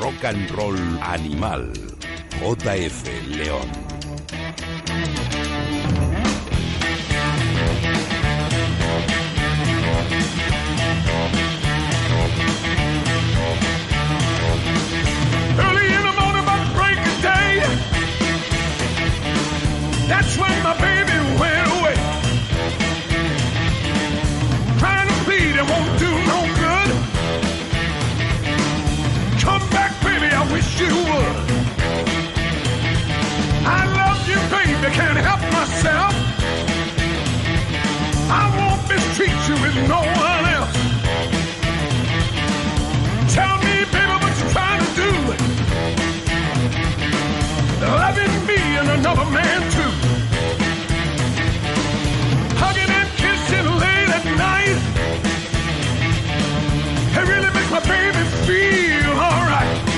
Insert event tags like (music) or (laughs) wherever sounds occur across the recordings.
rock and roll animal. JF León. Early in the morning, about the break of day. That's when my baby mistreat you with no one else. Tell me, baby, what you trying to do. Loving me and another man too. Hugging and kissing late at night. It really makes my baby feel alright.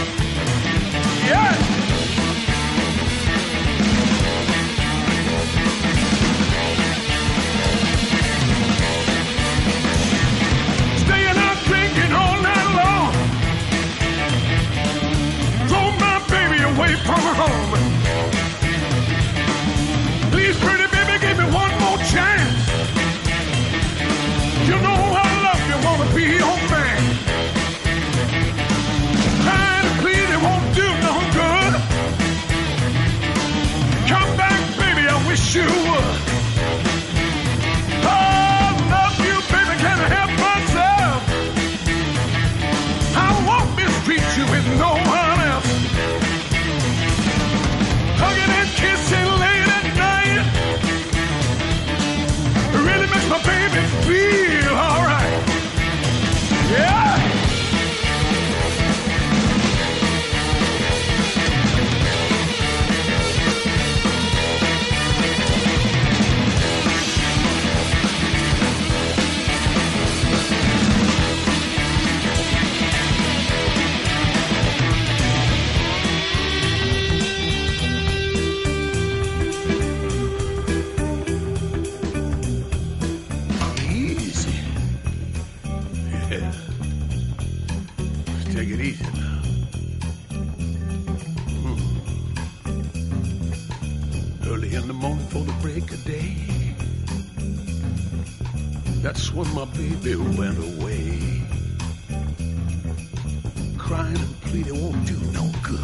Home. Please, pretty baby, give me one more chance. You know I love you, wanna be your man. Trying to plead, it won't do no good. Come back, baby, I wish you would. And pleading won't do no good.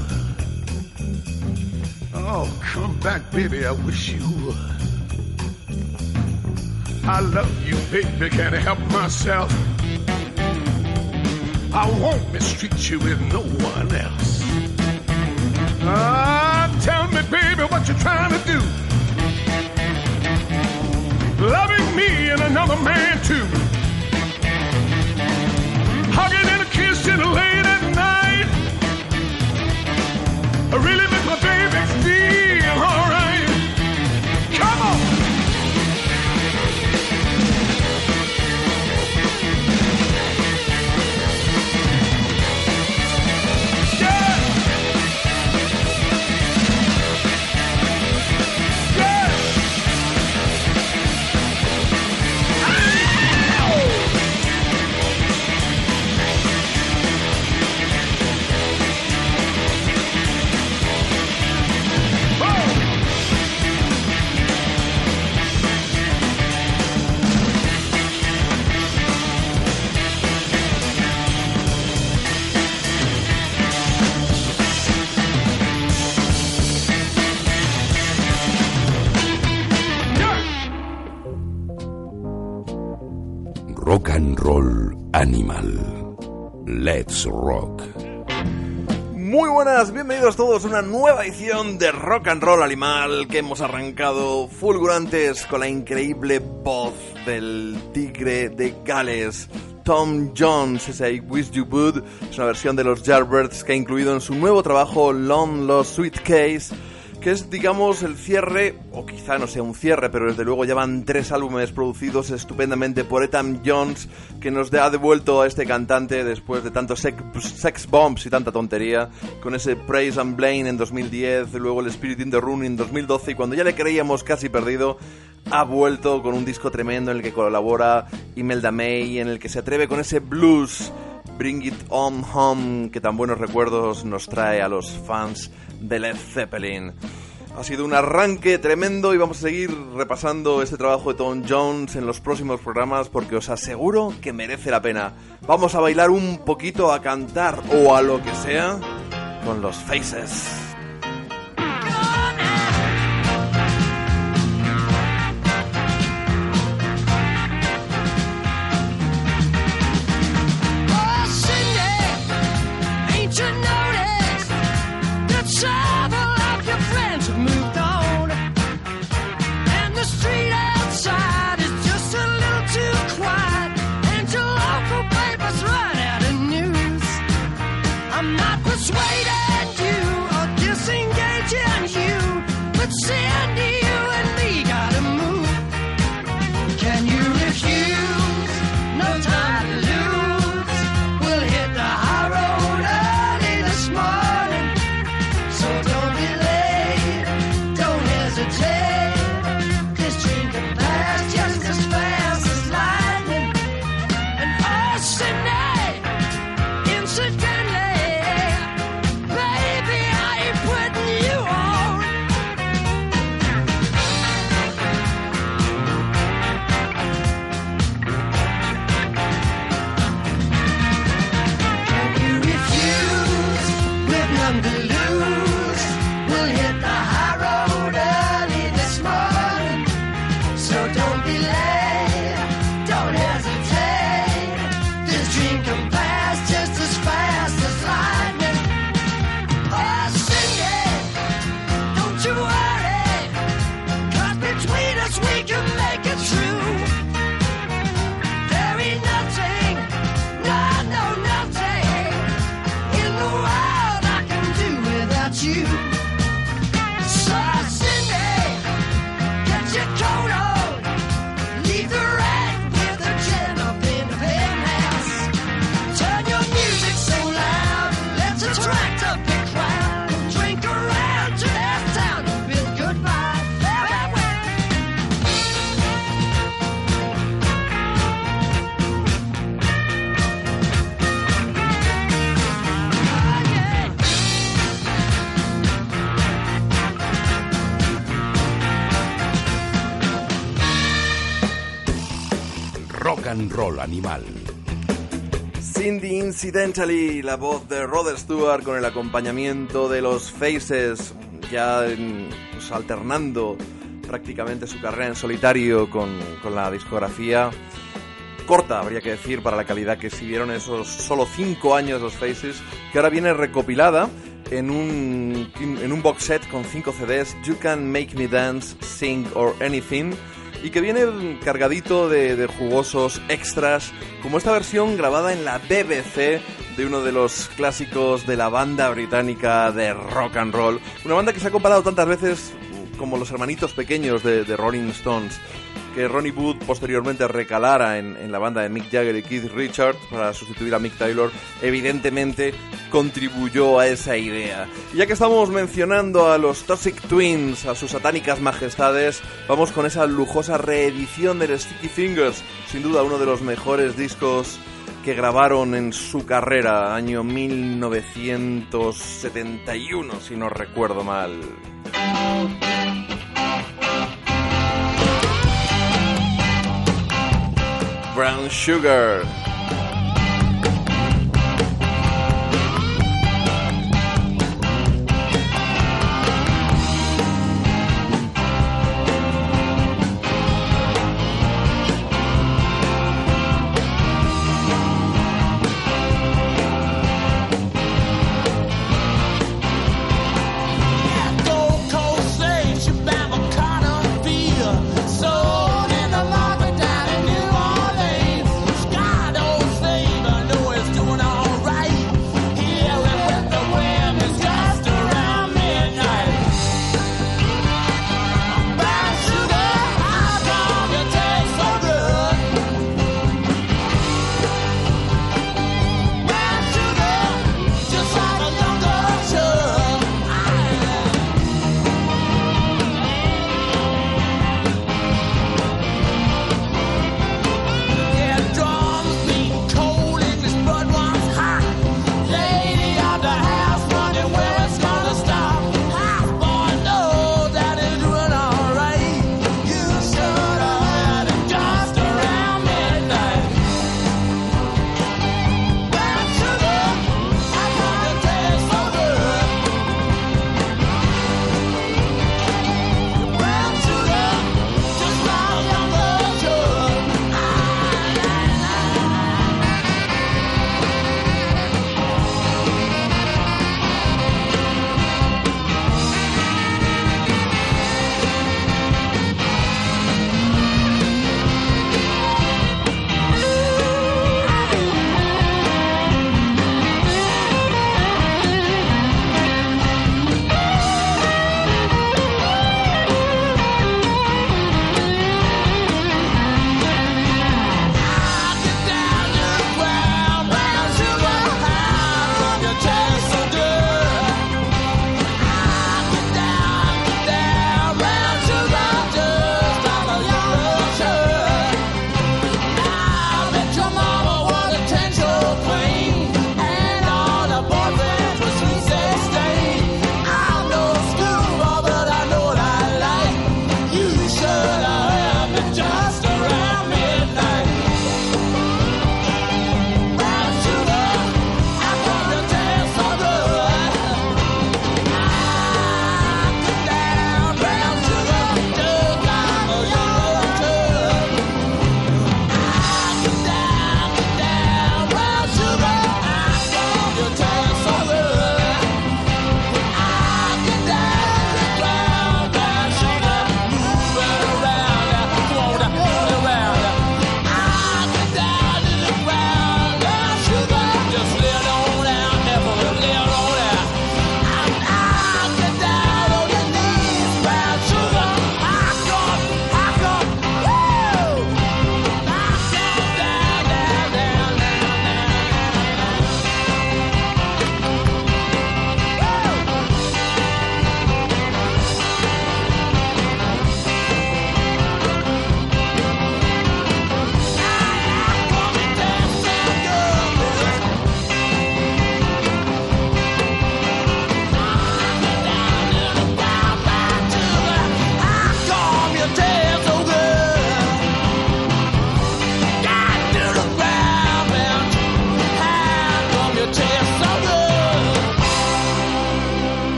Oh, come back, baby, I wish you would. I love you, baby, can't help myself. I won't mistreat you with no one else. Ah, tell me, baby, what you're trying to do. Loving me and another man too. Really make my bienvenidos todos una nueva edición de Rock and Roll Animal que hemos arrancado fulgurantes con la increíble voz del tigre de Gales. Tom Jones, ese I Wish You Would, es una versión de los Yardbirds que ha incluido en su nuevo trabajo Long Lost Suitcase, que es, digamos, el cierre, o quizá no sea un cierre, pero desde luego llevan tres álbumes producidos estupendamente por Ethan Jones, que nos ha devuelto a este cantante después de tantos sex, bombs y tanta tontería, con ese Praise and Blame en 2010, luego el Spirit in the Room en 2012, y cuando ya le creíamos casi perdido, ha vuelto con un disco tremendo en el que colabora Imelda May, en el que se atreve con ese blues Bring It On Home, que tan buenos recuerdos nos trae a los fans de Led Zeppelin. Ha sido un arranque tremendo y vamos a seguir repasando este trabajo de Tom Jones en los próximos programas porque os aseguro que merece la pena. Vamos a bailar un poquito, a cantar o a lo que sea con los Faces. Animal. Cindy Incidentally, la voz de Rod Stewart con el acompañamiento de los Faces, ya pues, alternando prácticamente su carrera en solitario con, con, la discografía corta, habría que decir, para la calidad que exhibieron esos solo 5 años los Faces, que ahora viene recopilada en un, en un box set con 5 CDs, You Can Make Me Dance, Sing or Anything, y que viene cargadito de, jugosos extras, como esta versión grabada en la BBC de uno de los clásicos de la banda británica de rock and roll, una banda que se ha comparado tantas veces como los hermanitos pequeños de, Rolling Stones que Ronnie Wood posteriormente recalara en, la banda de Mick Jagger y Keith Richards para sustituir a Mick Taylor, evidentemente contribuyó a esa idea. Y ya que estamos mencionando a los Toxic Twins, a sus satánicas majestades, vamos con esa lujosa reedición del Sticky Fingers, sin duda uno de los mejores discos que grabaron en su carrera, año 1971, si no recuerdo mal. Brown sugar.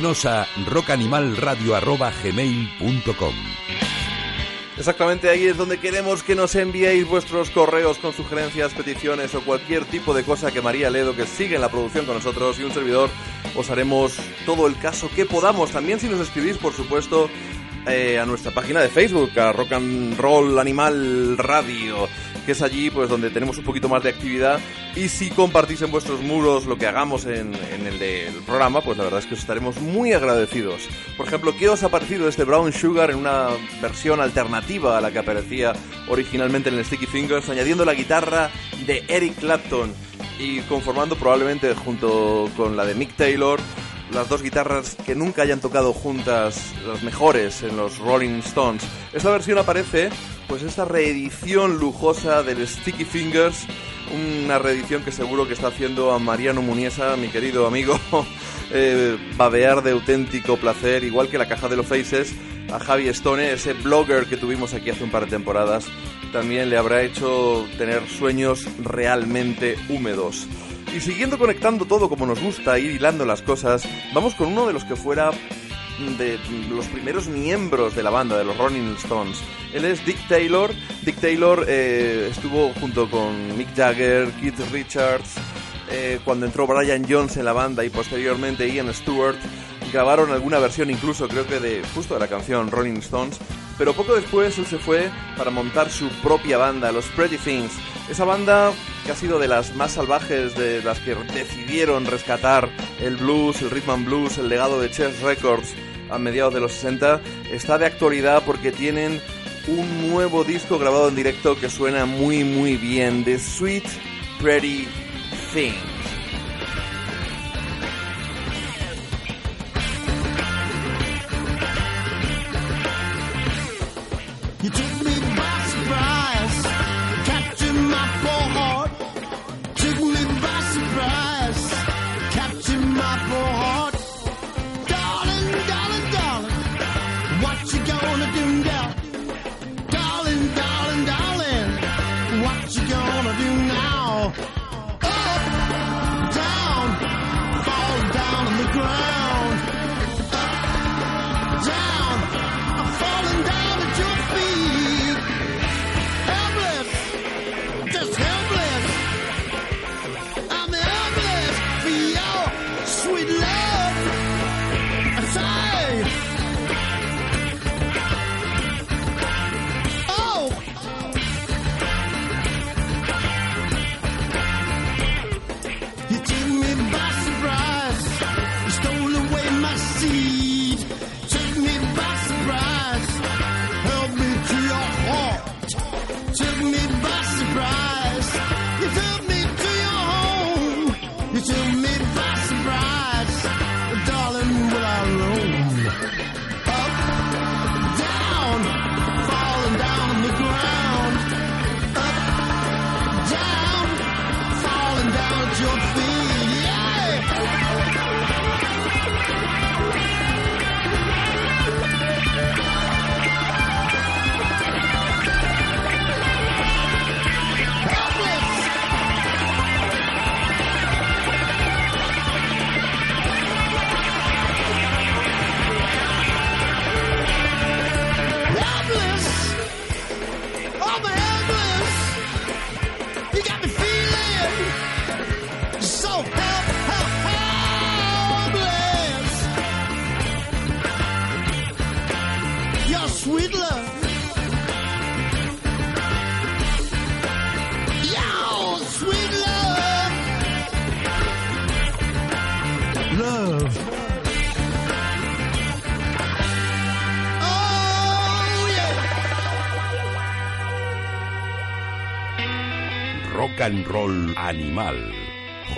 A Exactamente ahí es donde queremos que nos enviéis vuestros correos con sugerencias, peticiones o cualquier tipo de cosa que María Ledo, que sigue en la producción con nosotros, y un servidor, os haremos todo el caso que podamos. También si nos escribís, por supuesto, eh, a nuestra página de Facebook, a Rock and Roll Animal Radio es allí pues donde tenemos un poquito más de actividad y si compartís en vuestros muros lo que hagamos en, el del programa, pues la verdad es que os estaremos muy agradecidos. Por ejemplo, ¿qué os ha parecido este Brown Sugar en una versión alternativa a la que aparecía originalmente en el Sticky Fingers, añadiendo la guitarra de Eric Clapton y conformando probablemente junto con la de Mick Taylor las dos guitarras que nunca hayan tocado juntas, las mejores en los Rolling Stones. Esta versión aparece, pues esta reedición lujosa del Sticky Fingers, una reedición que seguro que está haciendo a Mariano Muniesa, mi querido amigo, (laughs) eh, babear de auténtico placer, igual que la caja de los Faces, a Javi Stone, ese blogger que tuvimos aquí hace un par de temporadas, también le habrá hecho tener sueños realmente húmedos. Y siguiendo conectando todo como nos gusta, ir hilando las cosas, vamos con uno de los que fuera de los primeros miembros de la banda, de los Rolling Stones. Él es Dick Taylor. Dick Taylor eh, estuvo junto con Mick Jagger, Keith Richards, eh, cuando entró Brian Jones en la banda y posteriormente Ian Stewart. Grabaron alguna versión incluso creo que de justo de la canción Rolling Stones. Pero poco después él se fue para montar su propia banda, los Pretty Things. Esa banda que ha sido de las más salvajes, de las que decidieron rescatar el blues, el rhythm and blues, el legado de Chess Records a mediados de los 60, está de actualidad porque tienen un nuevo disco grabado en directo que suena muy muy bien, The Sweet Pretty Thing.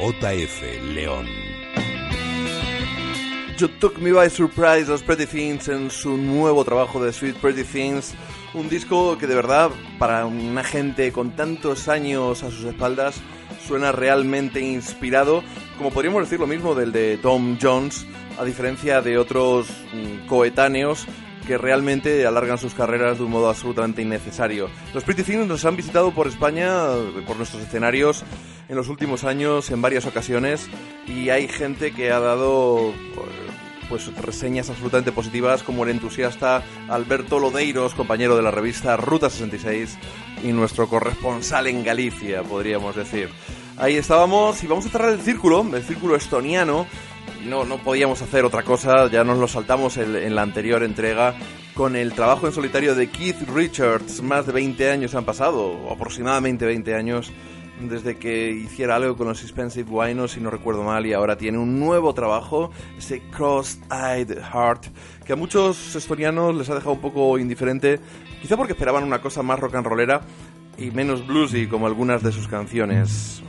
JF León. You Took Me By Surprise, los Pretty Things en su nuevo trabajo de Sweet Pretty Things. Un disco que de verdad, para una gente con tantos años a sus espaldas, suena realmente inspirado. Como podríamos decir lo mismo del de Tom Jones, a diferencia de otros mm, coetáneos que realmente alargan sus carreras de un modo absolutamente innecesario. Los Pretty Things nos han visitado por España, por nuestros escenarios, en los últimos años en varias ocasiones y hay gente que ha dado pues reseñas absolutamente positivas como el entusiasta Alberto Lodeiros, compañero de la revista Ruta 66 y nuestro corresponsal en Galicia, podríamos decir. Ahí estábamos y vamos a cerrar el círculo, el círculo estoniano. No, no podíamos hacer otra cosa, ya nos lo saltamos en la anterior entrega con el trabajo en solitario de Keith Richards. Más de 20 años han pasado, aproximadamente 20 años, desde que hiciera algo con los Expensive Winos, si no recuerdo mal, y ahora tiene un nuevo trabajo, ese Cross-Eyed Heart, que a muchos estonianos les ha dejado un poco indiferente, quizá porque esperaban una cosa más rock and rollera y menos bluesy como algunas de sus canciones.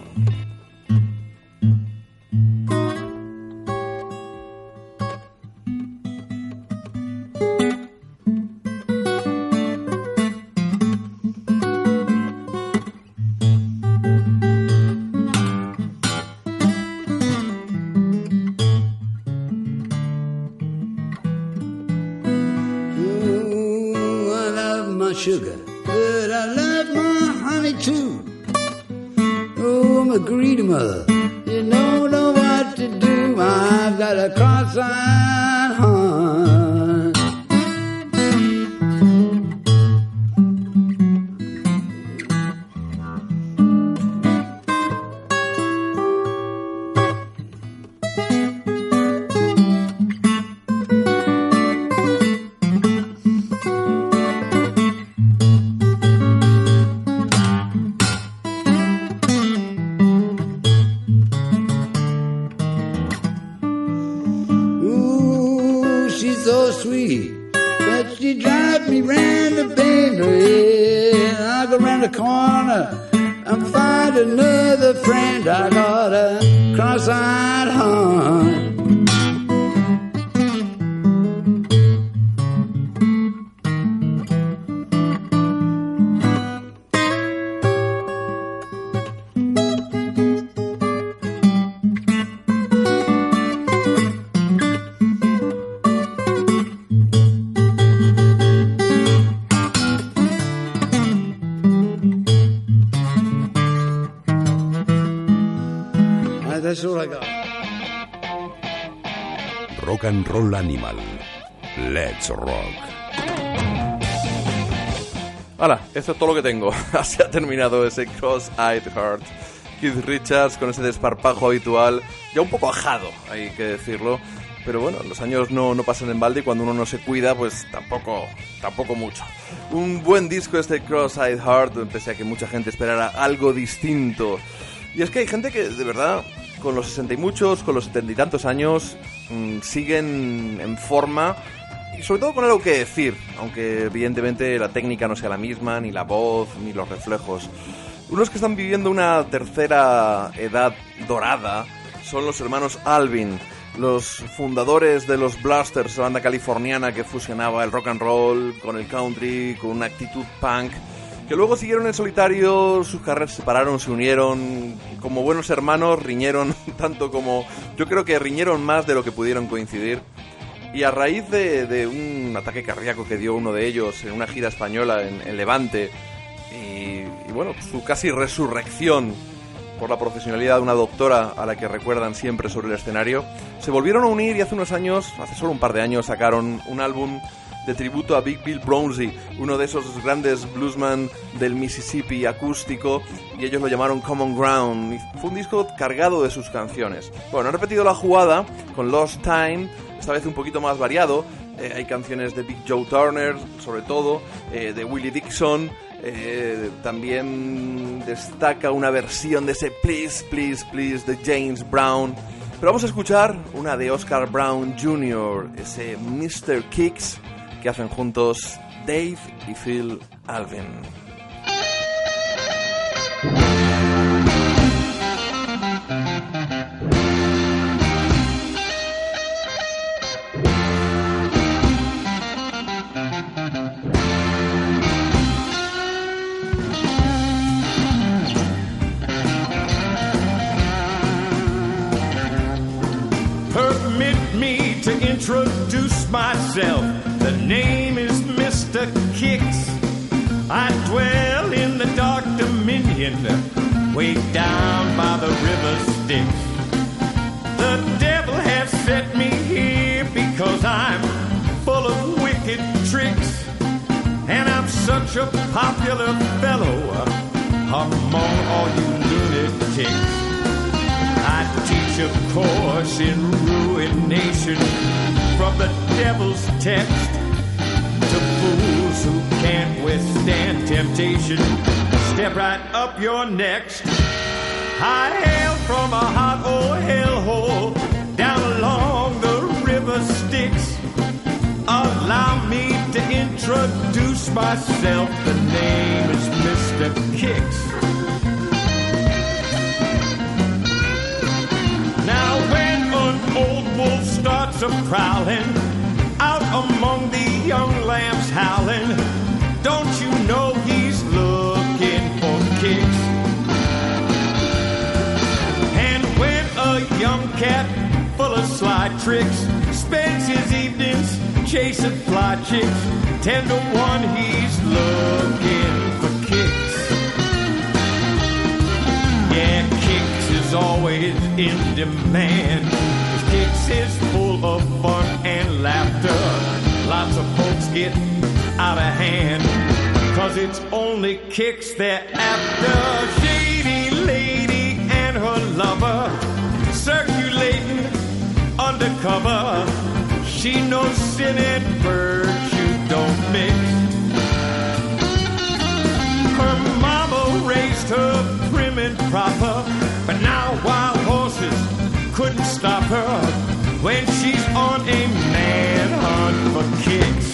Animal. Let's rock. Hola, esto es todo lo que tengo. (laughs) Así ha terminado ese Cross-Eyed Heart. Keith Richards con ese desparpajo habitual, ya un poco ajado, hay que decirlo. Pero bueno, los años no, no pasan en balde y cuando uno no se cuida, pues tampoco, tampoco mucho. Un buen disco este Cross-Eyed Heart, pese a que mucha gente esperara algo distinto. Y es que hay gente que de verdad con los sesenta y muchos, con los setenta y tantos años, mm, siguen en forma y sobre todo con algo que decir, aunque evidentemente la técnica no sea la misma, ni la voz, ni los reflejos. Unos que están viviendo una tercera edad dorada son los hermanos Alvin, los fundadores de los Blasters, banda californiana que fusionaba el rock and roll con el country, con una actitud punk que luego siguieron en solitario, sus carreras se separaron, se unieron, como buenos hermanos, riñeron (laughs) tanto como... Yo creo que riñeron más de lo que pudieron coincidir. Y a raíz de, un ataque cardíaco que dio uno de ellos en una gira española en, Levante, y, y, bueno, su casi resurrección por la profesionalidad de una doctora a la que recuerdan siempre sobre el escenario, se volvieron a unir y hace unos años, hace solo un par de años, sacaron un álbum de tributo a Big Bill Brownzy, uno de esos grandes bluesman del Mississippi acústico, y ellos lo llamaron Common Ground. fue un disco cargado de sus canciones. Bueno, han repetido la jugada con Lost Time, esta vez un poquito más variado. Eh, hay canciones de Big Joe Turner, sobre todo, eh, de Willie Dixon. Eh, también destaca una versión de ese Please, Please, Please de James Brown. Pero vamos a escuchar una de Oscar Brown Jr., ese Mr. Kicks que hacen juntos Dave y Phil Alvin. way down by the river Styx. The devil has set me here because I'm full of wicked tricks. And I'm such a popular fellow among all you lunatics. I teach a course in ruination from the devil's text who can't withstand temptation. Step right up your next. I hail from a hot old hellhole down along the river Styx. Allow me to introduce myself. The name is Mr. Kicks. Now, when an old wolf starts a prowling among the young lambs howling, don't you know he's looking for kicks? And when a young cat full of sly tricks spends his evenings chasing fly chicks, ten to one he's looking for kicks. Yeah, kicks is always in demand. Kicks is full of fun get out of hand. Cause it's only kicks they're after. Shady lady and her lover circulating undercover. She knows sin and virtue don't mix. Her mama raised her prim and proper, but now wild horses couldn't stop her when she's on a man hunt for kicks.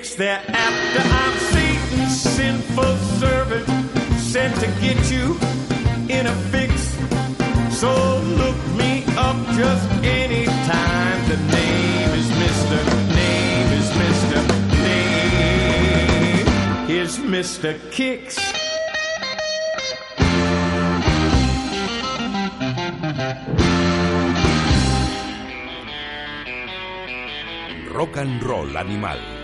Kicks after. I'm Satan's sinful servant, sent to get you in a fix. So look me up just anytime. The name is Mr. Name is Mr. Name is Mr. Kicks. Rock and Roll Animal.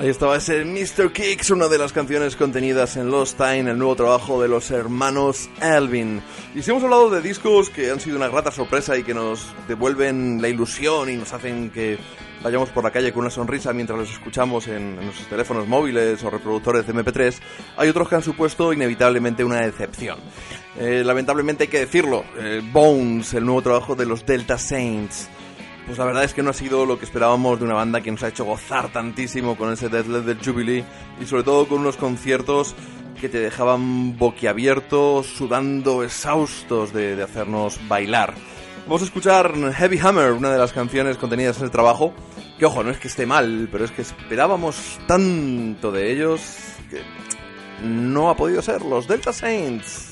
Ahí estaba ese Mr. Kicks, una de las canciones contenidas en Lost Time, el nuevo trabajo de los hermanos Alvin. Y si hemos hablado de discos que han sido una grata sorpresa y que nos devuelven la ilusión y nos hacen que vayamos por la calle con una sonrisa mientras los escuchamos en, nuestros teléfonos móviles o reproductores de MP3, hay otros que han supuesto inevitablemente una decepción. Eh, lamentablemente hay que decirlo, eh, Bones, el nuevo trabajo de los Delta Saints, pues la verdad es que no ha sido lo que esperábamos de una banda que nos ha hecho gozar tantísimo con ese Death del Jubilee y sobre todo con unos conciertos que te dejaban boquiabiertos, sudando, exhaustos de, de hacernos bailar. Vamos a escuchar Heavy Hammer, una de las canciones contenidas en el trabajo, que ojo, no es que esté mal, pero es que esperábamos tanto de ellos que no ha podido ser, los Delta Saints.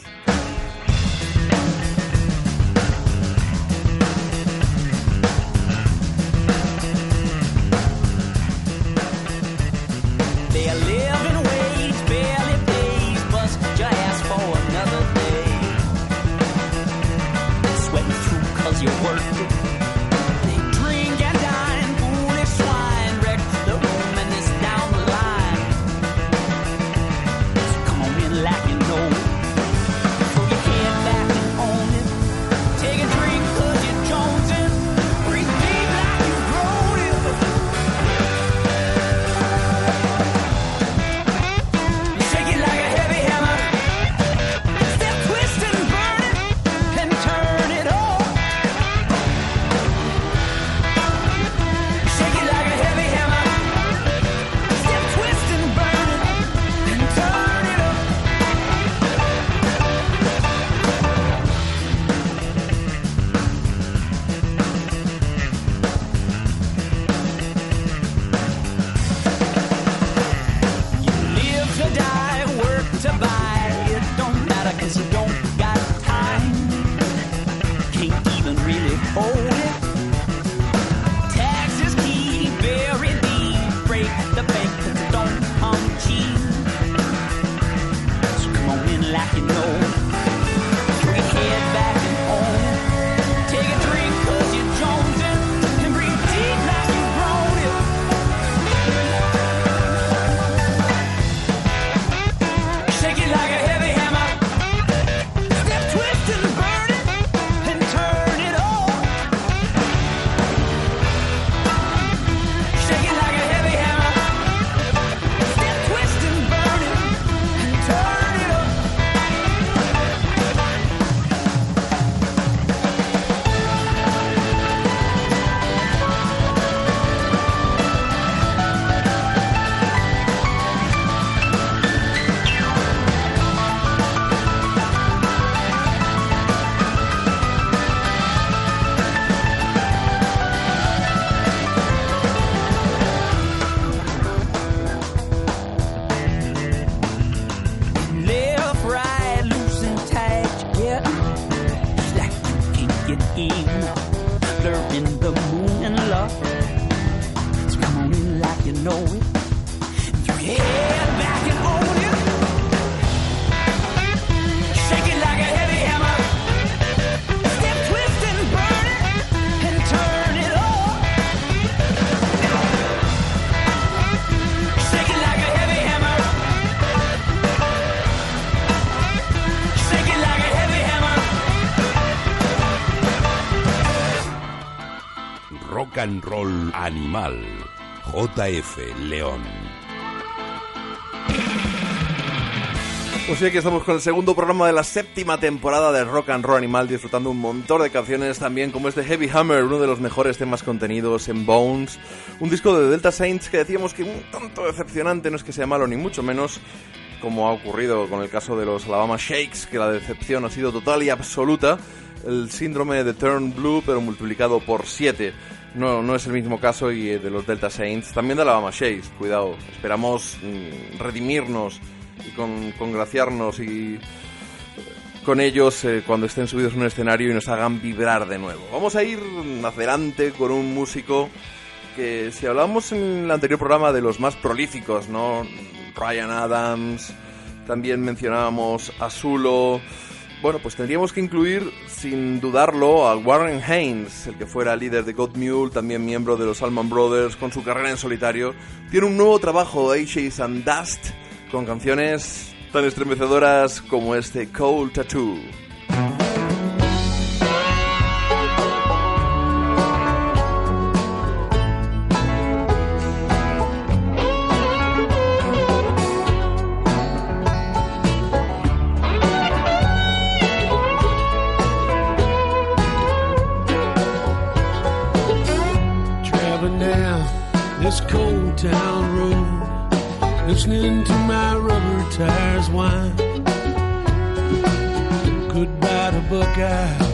Animal. JF León. Pues sí, aquí estamos con el segundo programa de la séptima temporada de Rock and Roll Animal, disfrutando un montón de canciones también como este Heavy Hammer, uno de los mejores temas contenidos en Bones, un disco de Delta Saints que decíamos que un tanto decepcionante, no es que sea malo ni mucho menos, como ha ocurrido con el caso de los Alabama Shakes, que la decepción ha sido total y absoluta, el síndrome de Turn Blue, pero multiplicado por 7. No, no es el mismo caso y eh, de los Delta Saints, también de Alabama Shakes, cuidado, esperamos mm, redimirnos y con, congraciarnos y con ellos eh, cuando estén subidos en un escenario y nos hagan vibrar de nuevo. Vamos a ir adelante con un músico que si hablamos en el anterior programa de los más prolíficos, ¿no? Ryan Adams, también mencionábamos a Zulo. Bueno, pues tendríamos que incluir, sin dudarlo, a Warren Haynes, el que fuera líder de God también miembro de los Allman Brothers, con su carrera en solitario. Tiene un nuevo trabajo, Ashes and Dust, con canciones tan estremecedoras como este Cold Tattoo. Listening to my rubber tires whine. Goodbye to Buckeye,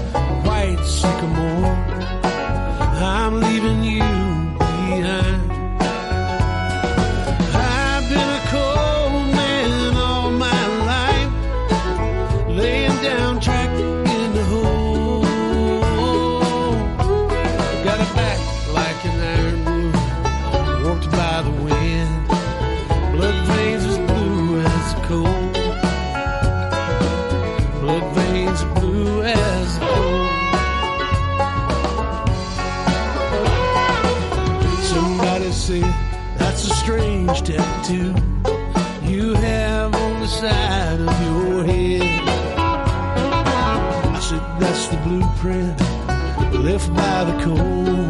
by the cold.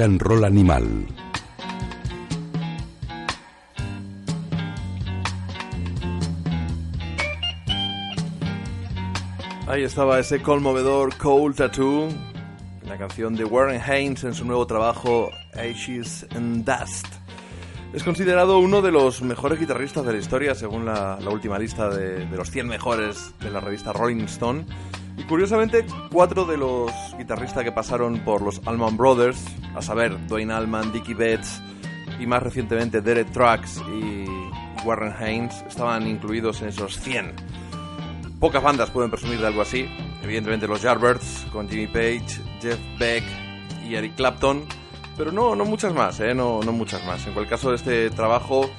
Rock and Animal. Ahí estaba ese conmovedor Cold Tattoo, la canción de Warren Haynes en su nuevo trabajo Ashes and Dust. Es considerado uno de los mejores guitarristas de la historia según la, la última lista de, de, los 100 mejores de la revista Rolling Stone. Y curiosamente, cuatro de los guitarristas que pasaron por los Allman Brothers, a saber, Dwayne Allman, Dickie Betts y más recientemente Derek Trucks y Warren Haynes, estaban incluidos en esos 100. Pocas bandas pueden presumir de algo así. Evidentemente los Yardbirds, con Jimmy Page, Jeff Beck y Eric Clapton. Pero no, no muchas más, ¿eh? No, no muchas más. En cualquier caso, este trabajo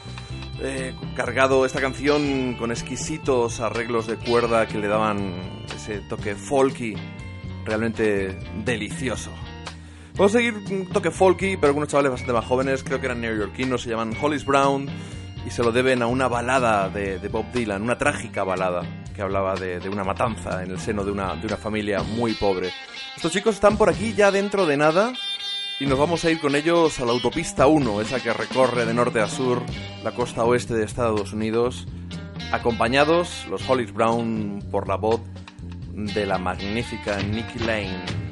eh, cargado, esta canción con exquisitos arreglos de cuerda que le daban ese toque folky realmente delicioso. Vamos a seguir un toque folky, pero con unos chavales bastante más jóvenes, creo que eran neoyorquinos, se llaman Hollis Brown y se lo deben a una balada de, de Bob Dylan, una trágica balada que hablaba de, de, una matanza en el seno de una, de una familia muy pobre. Estos chicos están por aquí ya dentro de nada y nos vamos a ir con ellos a la autopista 1, esa que recorre de norte a sur la costa oeste de Estados Unidos, acompañados los Hollis Brown por la voz de la magnífica Nicky Lane.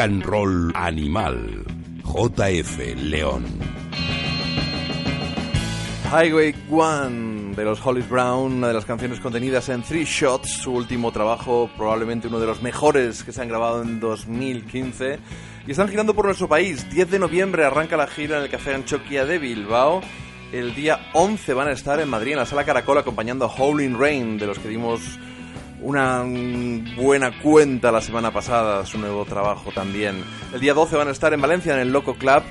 And roll animal. JF León. Highway One de los Hollis Brown, una de las canciones contenidas en Three Shots, su último trabajo, probablemente uno de los mejores que se han grabado en 2015. Y están girando por nuestro país. 10 de noviembre arranca la gira en el Café Anchoquia de Bilbao. El día 11 van a estar en Madrid, en la Sala Caracol, acompañando a Howling Rain, de los que dimos una buena cuenta la semana pasada, su nuevo trabajo también. El día 12 van a estar en Valencia, en el Loco Club.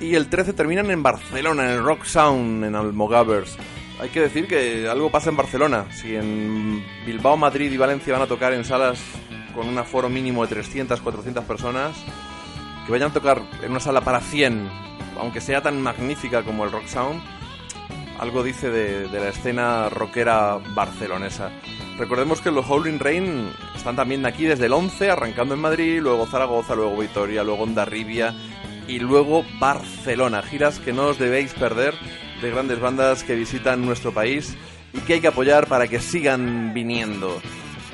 Y el 13 terminan en Barcelona, en el Rock Sound, en Almogavers. Hay que decir que algo pasa en Barcelona. Si en Bilbao, Madrid y Valencia van a tocar en salas con un aforo mínimo de 300, 400 personas, que vayan a tocar en una sala para 100, aunque sea tan magnífica como el Rock Sound, algo dice de, de la escena rockera barcelonesa. Recordemos que los Howling Rain están también aquí desde el 11, arrancando en Madrid, luego Zaragoza, luego Vitoria, luego Ondarribia y luego Barcelona. Giras que no os debéis perder de grandes bandas que visitan nuestro país y que hay que apoyar para que sigan viniendo.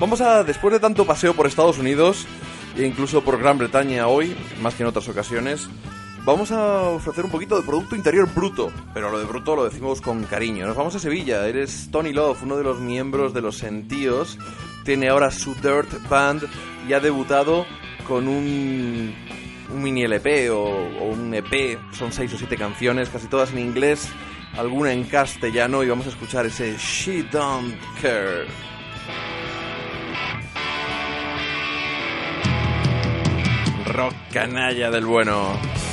Vamos a, después de tanto paseo por Estados Unidos e incluso por Gran Bretaña hoy, más que en otras ocasiones, vamos a ofrecer un poquito de Producto Interior Bruto, pero lo de bruto lo decimos con cariño. Nos vamos a Sevilla, eres Tony Love, uno de los miembros de Los Sentíos, tiene ahora su Dirt Band y ha debutado con un mini LP o, o, un EP, son seis o siete canciones, casi todas en inglés, alguna en castellano y vamos a escuchar ese She Don't Care. Rock canalla del bueno.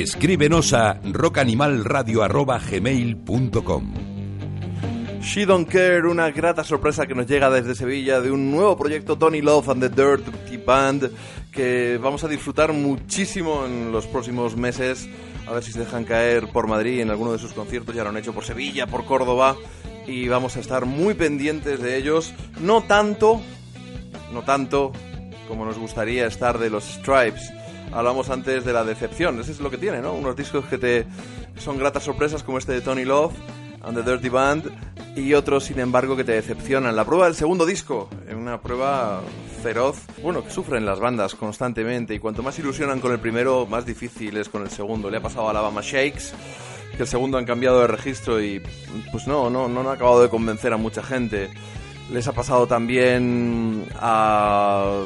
Escríbenos a rockanimalradio.gmail.com She Don't Care, una grata sorpresa que nos llega desde Sevilla de un nuevo proyecto Tony Love and the Dirty Band que vamos a disfrutar muchísimo en los próximos meses. A ver si se dejan caer por Madrid en alguno de sus conciertos. Ya lo han hecho por Sevilla, por Córdoba. Y vamos a estar muy pendientes de ellos. No tanto, no tanto como nos gustaría estar de los Stripes. Hablamos antes de la decepción. Ese es lo que tiene, ¿no? Unos discos que te son gratas sorpresas como este de Tony Love and the Dirty Band y otros, sin embargo, que te decepcionan. La prueba del segundo disco, una prueba feroz, bueno, que sufren las bandas constantemente y cuanto más ilusionan con el primero, más difícil es con el segundo. Le ha pasado a Alabama Shakes, que el segundo han cambiado de registro y pues no, no, no han acabado de convencer a mucha gente. Les ha pasado también a...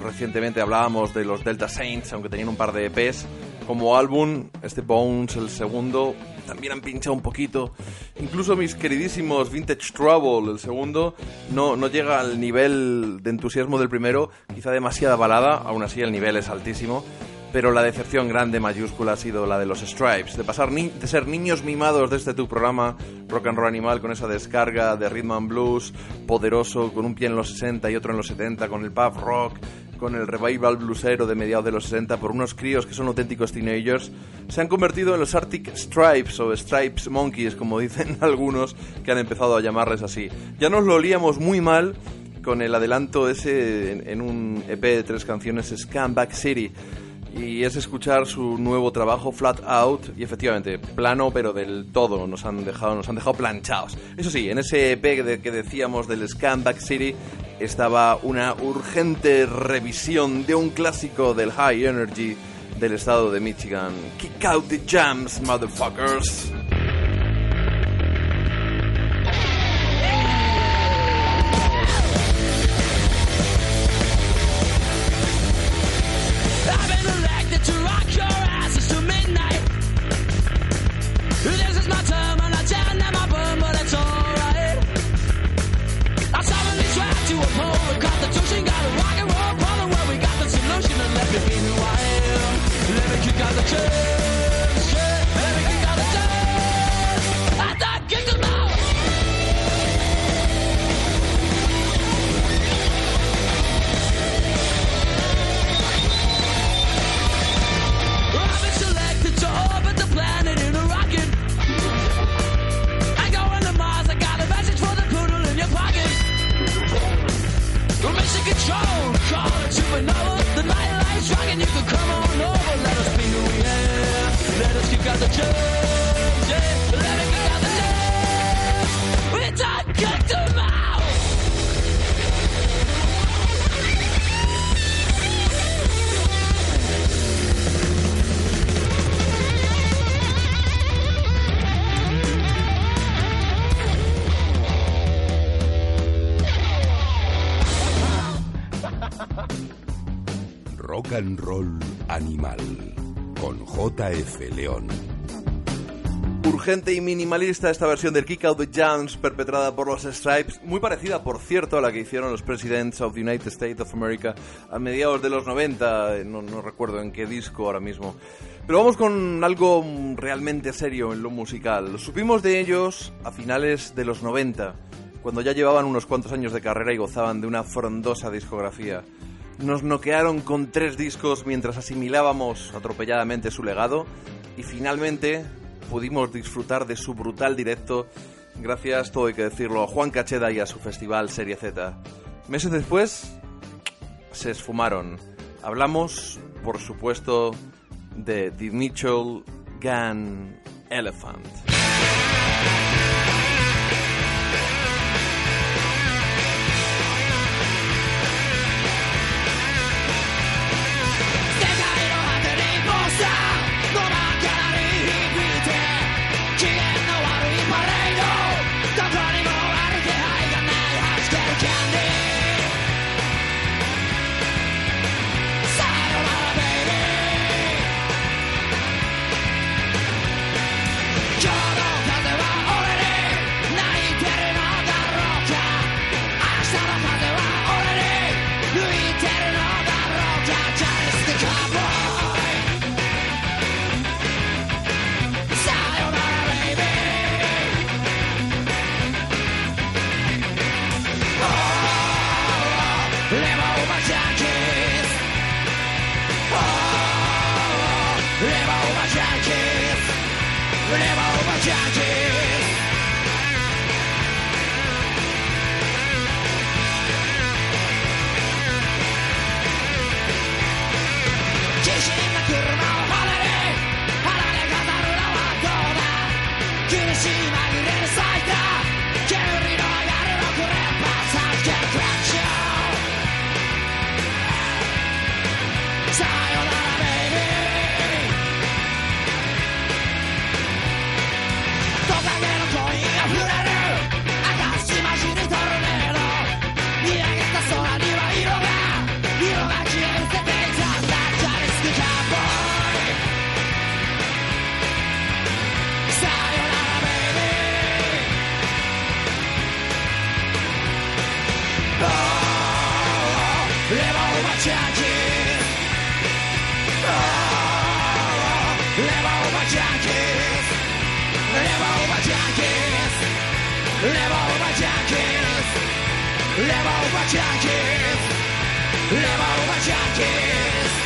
Recientemente hablábamos de los Delta Saints, aunque tenían un par de EPs. Como álbum, este Bones, el segundo, también han pinchado un poquito. Incluso mis queridísimos Vintage Trouble, el segundo, no, no llega al nivel de entusiasmo del primero, quizá demasiada balada, aún así el nivel es altísimo. Pero la decepción grande mayúscula ha sido la de los Stripes, de pasar de ser niños mimados de este tu programa Rock and Roll Animal con esa descarga de rhythm and blues poderoso, con un pie en los 60 y otro en los 70, con el pub rock, con el revival bluesero de mediados de los 60 por unos críos que son auténticos teenagers, se han convertido en los Arctic Stripes o Stripes Monkeys, como (laughs) dicen algunos que han empezado a llamarles así. Ya nos lo olíamos muy mal con el adelanto ese en, un EP de tres canciones, Scanback City. Y es escuchar su nuevo trabajo, Flat Out, y efectivamente, plano, pero del todo, nos han dejado, nos han dejado planchados. Eso sí, en ese EP que decíamos del Scanback City estaba una urgente revisión de un clásico del High Energy del estado de Michigan. Kick out the jams, motherfuckers. Urgente y minimalista esta versión del Kick Out the Jams perpetrada por los Stripes, muy parecida por cierto a la que hicieron los Presidents of the United States of America a mediados de los 90, no, no recuerdo en qué disco ahora mismo. Pero vamos con algo realmente serio en lo musical. Lo supimos de ellos a finales de los 90, cuando ya llevaban unos cuantos años de carrera y gozaban de una frondosa discografía. Nos noquearon con tres discos mientras asimilábamos atropelladamente su legado y finalmente pudimos disfrutar de su brutal directo gracias, todo hay que decirlo, a Juan Cacheda y a su festival Serie Z. Meses después se esfumaron. Hablamos, por supuesto, de The Mitchell Gun Elephant. Live over junkies Live over junkies Live over junkies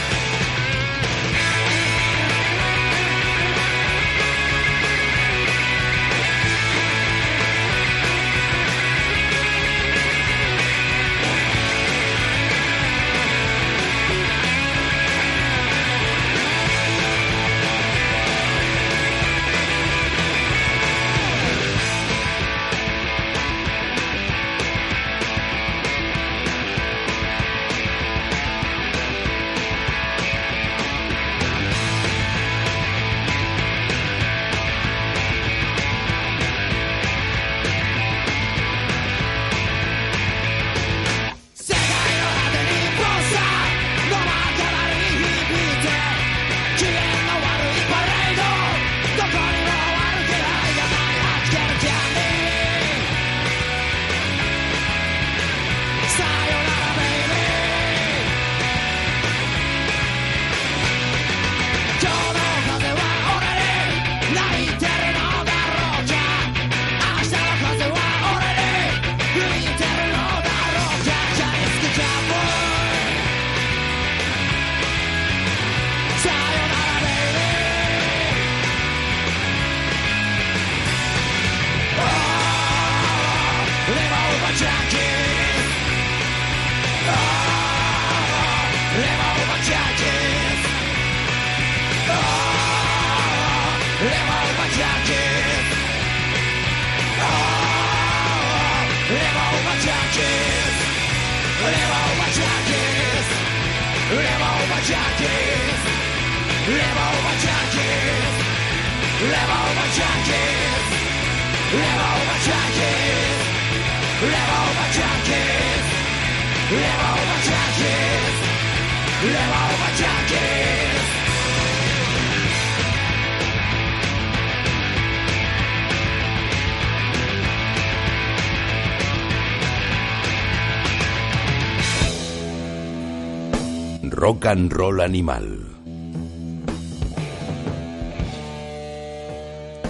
and Animal.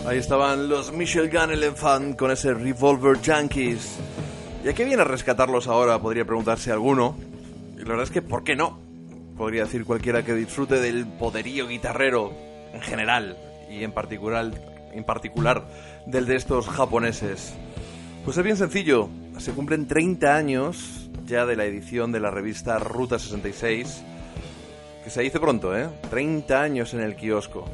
Ahí estaban los Michel Gunn Elephant con ese Revolver Junkies. ¿Y a qué viene a rescatarlos ahora? Podría preguntarse alguno. Y la verdad es que, ¿por qué no? Podría decir cualquiera que disfrute del poderío guitarrero en general y en particular, en particular del de estos japoneses. Pues es bien sencillo. Se cumplen 30 años ya de la edición de la revista Ruta 66. Que se dice pronto, ¿eh? 30 años en el kiosco.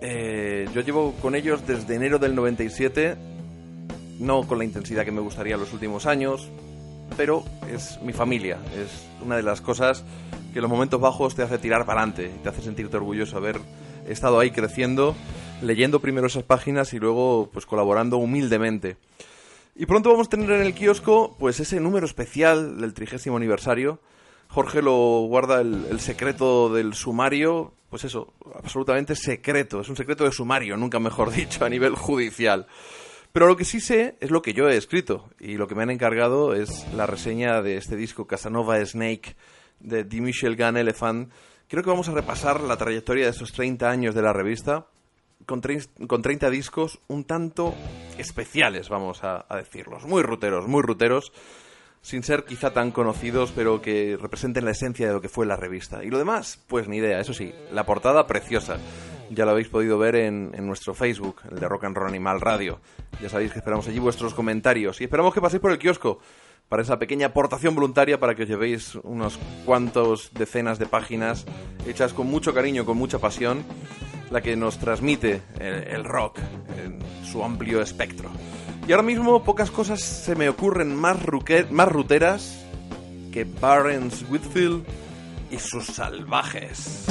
Eh, yo llevo con ellos desde enero del 97, no con la intensidad que me gustaría los últimos años, pero es mi familia, es una de las cosas que en los momentos bajos te hace tirar para adelante, te hace sentirte orgulloso haber estado ahí creciendo, leyendo primero esas páginas y luego pues colaborando humildemente. Y pronto vamos a tener en el kiosco pues ese número especial del trigésimo aniversario. Jorge lo guarda el, secreto del sumario, pues eso, absolutamente secreto, es un secreto de sumario, nunca mejor (laughs) dicho, a nivel judicial. Pero lo que sí sé es lo que yo he escrito y lo que me han encargado es la reseña de este disco Casanova Snake de D. Michel Elephant. Creo que vamos a repasar la trayectoria de estos 30 años de la revista con, con 30 discos un tanto especiales, vamos a decirlos, muy ruteros, muy ruteros. Sin ser quizá tan conocidos, pero que representen la esencia de lo que fue la revista. Y lo demás, pues ni idea, eso sí, la portada preciosa. Ya lo habéis podido ver en, en nuestro Facebook, el de Rock and Roll Animal Radio. Ya sabéis que esperamos allí vuestros comentarios y esperamos que paséis por el kiosco para esa pequeña aportación voluntaria para que os llevéis unos cuantos decenas de páginas hechas con mucho cariño, con mucha pasión, la que nos transmite el, rock en su amplio espectro. Y ahora mismo pocas cosas se me ocurren más, más ruteras que Barnes Whitfield y sus salvajes.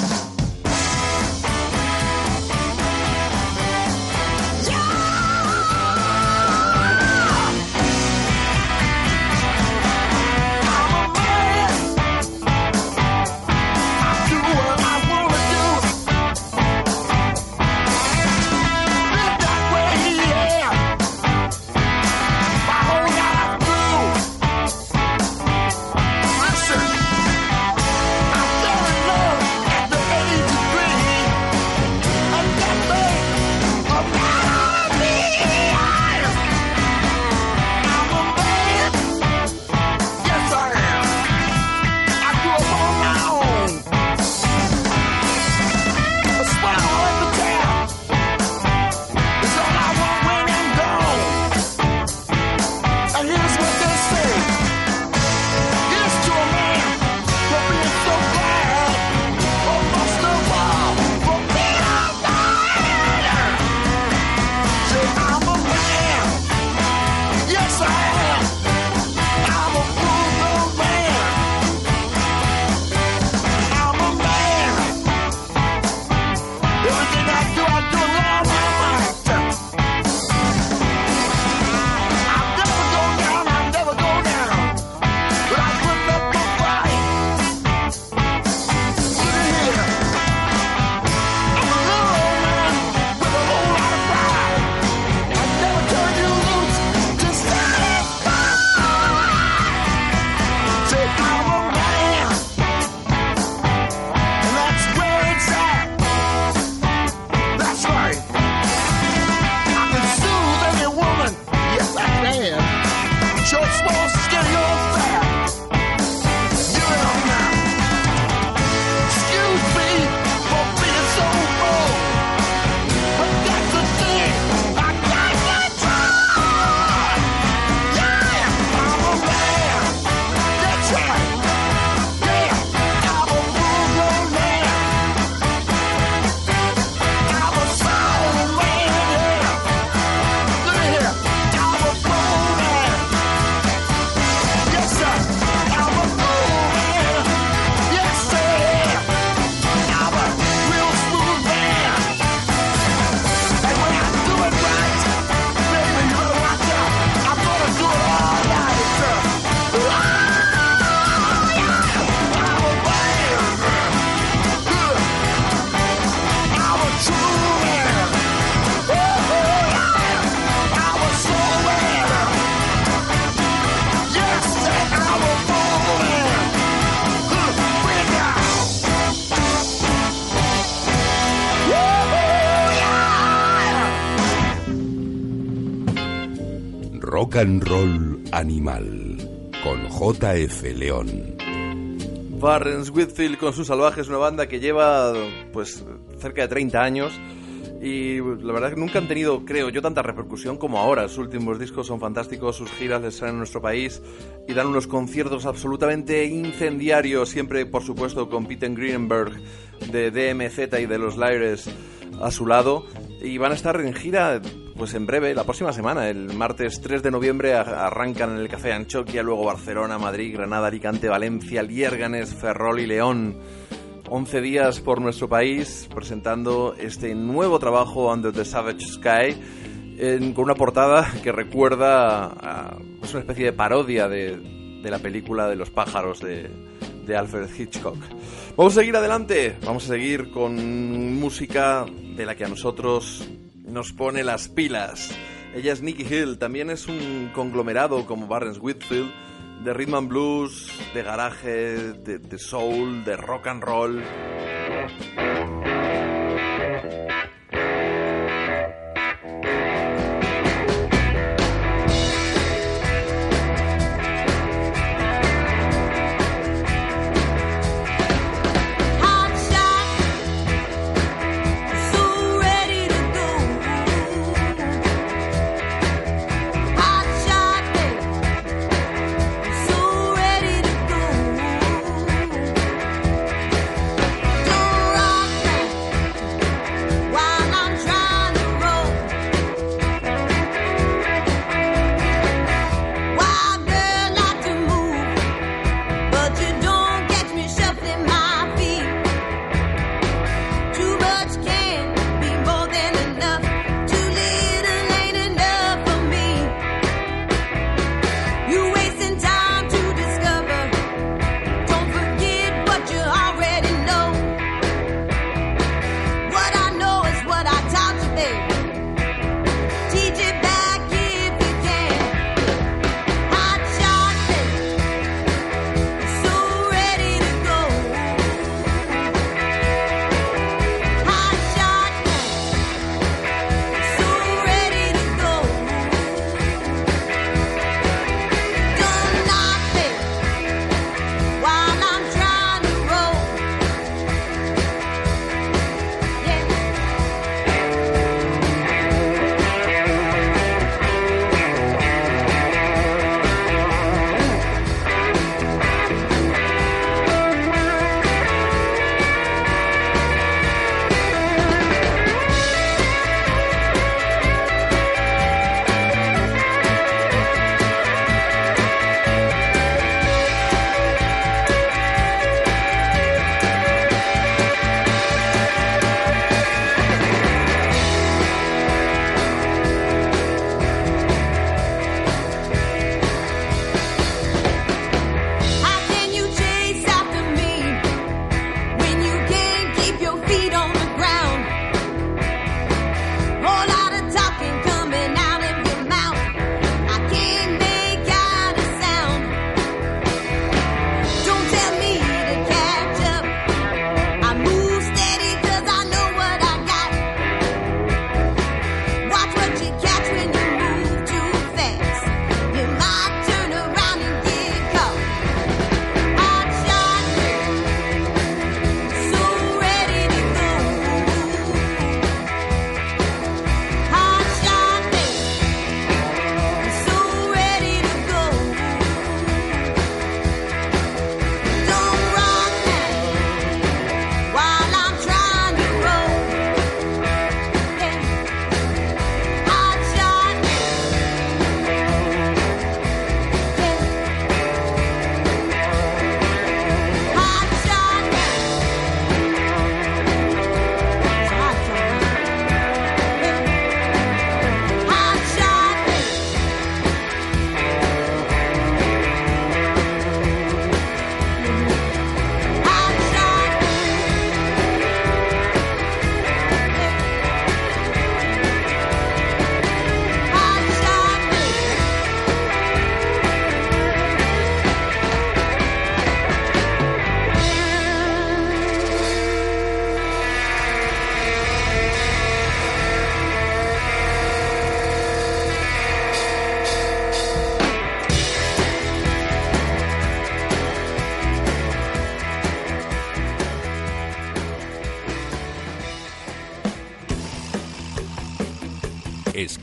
And Roll Animal con JF León. Barnes Whitfield con sus salvajes, una banda que lleva pues cerca de 30 años y la verdad que nunca han tenido, creo yo, tanta repercusión como ahora. Sus últimos discos son fantásticos, sus giras les traen a nuestro país y dan unos conciertos absolutamente incendiarios, siempre por supuesto con Peter Greenberg de DMZ y de los Lyres a su lado y van a estar en gira pues en breve, la próxima semana, el martes 3 de noviembre arrancan en el Café Anchoquia, luego Barcelona, Madrid, Granada, Alicante, Valencia, Liérganes, Ferrol y León. 11 días por nuestro país presentando este nuevo trabajo Under the Savage Sky con una portada que recuerda a es una especie de parodia de, la película de los pájaros de Alfred Hitchcock. Vamos a seguir adelante, vamos a seguir con música de la que a nosotros nos pone las pilas. Ella es Nicky Hill, también es un conglomerado como Barnes Whitfield de rhythm and blues, de garaje, de, de soul, de rock and roll.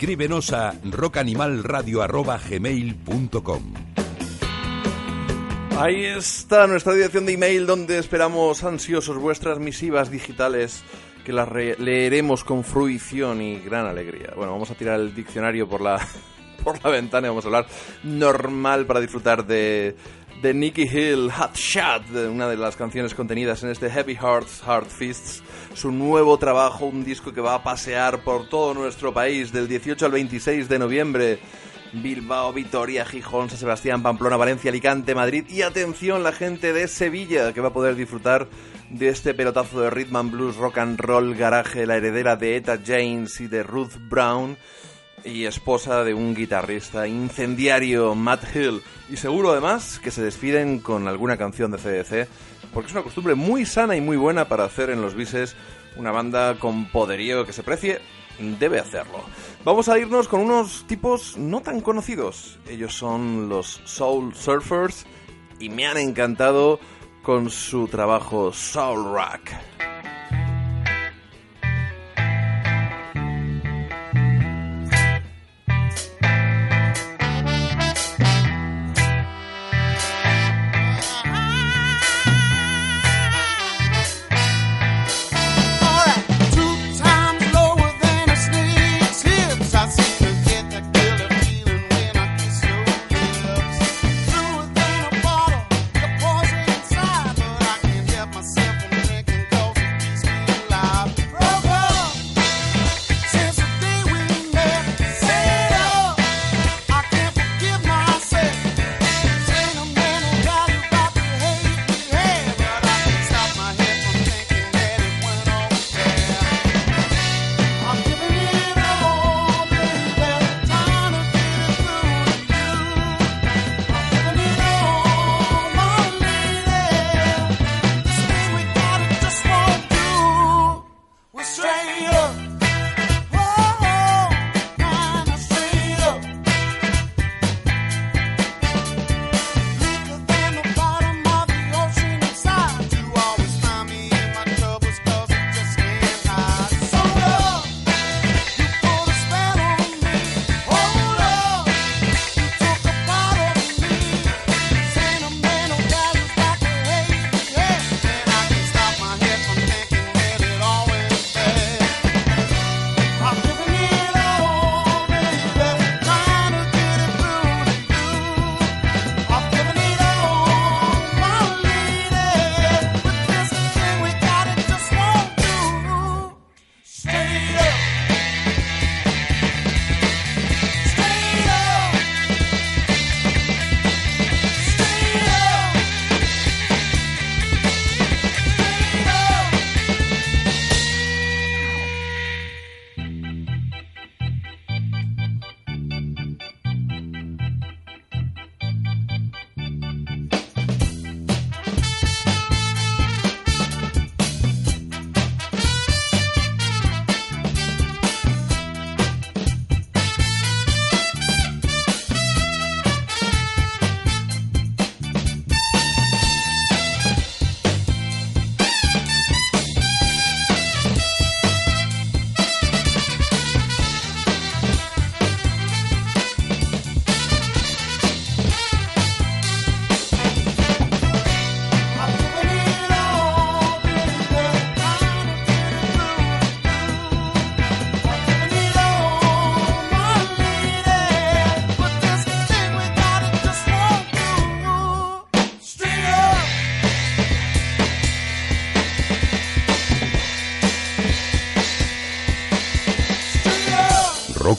Escríbenos a Ahí está nuestra dirección de email donde esperamos ansiosos vuestras misivas digitales que las re- leeremos con fruición y gran alegría. Bueno, vamos a tirar el diccionario por la, (laughs) por la ventana y vamos a hablar normal para disfrutar de, de Nicky Hill, Hot Shot, una de las canciones contenidas en este Heavy Hearts, Heart Fists, su nuevo trabajo, un disco que va a pasear por todo nuestro país del 18 al 26 de noviembre. Bilbao, Vitoria, Gijón, San Sebastián, Pamplona, Valencia, Alicante, Madrid y atención la gente de Sevilla que va a poder disfrutar de este pelotazo de rhythm and blues, rock and roll, garaje, la heredera de Etta James y de Ruth Brown y esposa de un guitarrista incendiario, Matt Hill. Y seguro además que se despiden con alguna canción de CDC, porque es una costumbre muy sana y muy buena para hacer en los bises una banda con poderío que se precie, debe hacerlo. Vamos a irnos con unos tipos no tan conocidos. Ellos son los Soul Surfers y me han encantado con su trabajo Soul Rock.